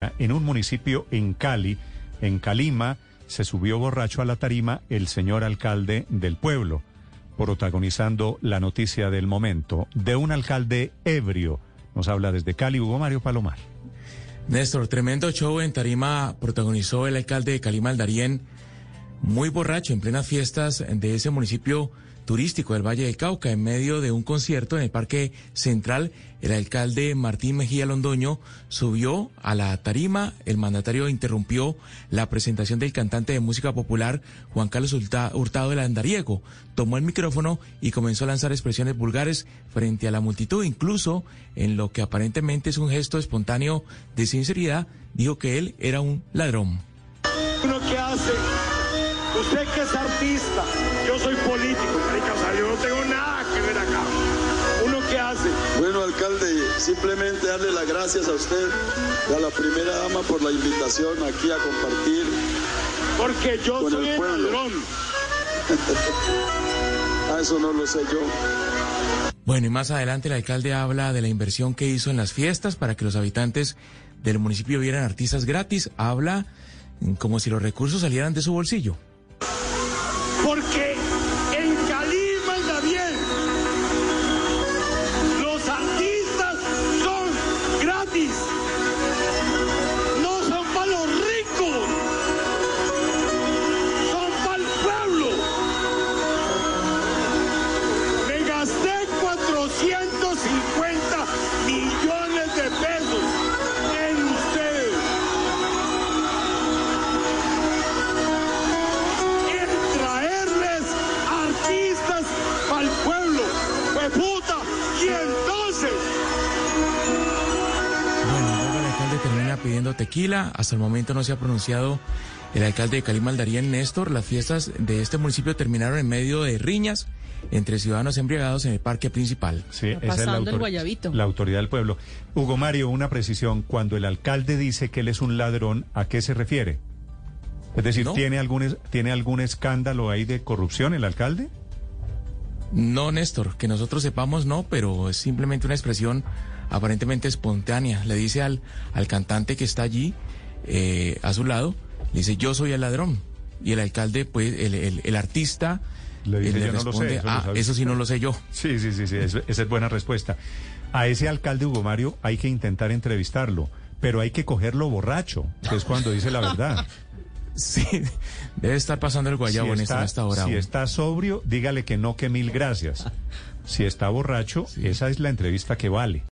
En un municipio en Cali, en Calima, se subió borracho a la tarima el señor alcalde del pueblo, protagonizando la noticia del momento de un alcalde ebrio. Nos habla desde Cali Hugo Mario Palomar. Néstor, tremendo show en tarima protagonizó el alcalde de Calima, Darién, muy borracho en plenas fiestas de ese municipio turístico del Valle del Cauca. En medio de un concierto en el Parque Central, el alcalde Martín Mejía Londoño subió a la tarima. El mandatario interrumpió la presentación del cantante de música popular Juan Carlos Hurtado del Andariego. Tomó el micrófono y comenzó a lanzar expresiones vulgares frente a la multitud. Incluso en lo que aparentemente es un gesto espontáneo de sinceridad, dijo que él era un ladrón. ¿Uno qué hace? Usted que es artista, yo soy político, marica, o sea, yo no tengo nada que ver acá. ¿Uno qué hace? Bueno, alcalde, simplemente darle las gracias a usted y a la primera dama por la invitación aquí a compartir. Porque yo Con soy el el ladrón. Ah, eso no lo sé yo. Bueno, y más adelante el alcalde habla de la inversión que hizo en las fiestas para que los habitantes del municipio vieran artistas gratis. Habla como si los recursos salieran de su bolsillo. Porque pidiendo tequila. Hasta el momento no se ha pronunciado el alcalde de Cali Maldarín, Néstor. Las fiestas de este municipio terminaron en medio de riñas entre ciudadanos embriagados en el parque principal. Sí, esa es la, pasando el autor- guayabito. la autoridad del pueblo. Hugo Mario, una precisión. Cuando el alcalde dice que él es un ladrón, ¿a qué se refiere? Es decir, No. ¿tiene, algún, ¿tiene algún escándalo ahí de corrupción el alcalde? No, Néstor, que nosotros sepamos no, pero es simplemente una expresión aparentemente espontánea. Le dice al, al cantante que está allí eh, a su lado, le dice yo soy el ladrón. Y el alcalde, pues, el, el- el artista Le dice, "Yo no lo sé, responde, eso ah, eso sí usted". no lo sé yo. Sí, sí, sí, sí, eso- esa es buena respuesta. A ese alcalde Hugo Mario hay que intentar entrevistarlo, pero hay que cogerlo borracho, que es cuando dice la verdad. Sí, debe estar pasando el guayabo, si está, a esta hora. si está sobrio, dígale que no, que mil gracias. Si está borracho, esa es la entrevista que vale.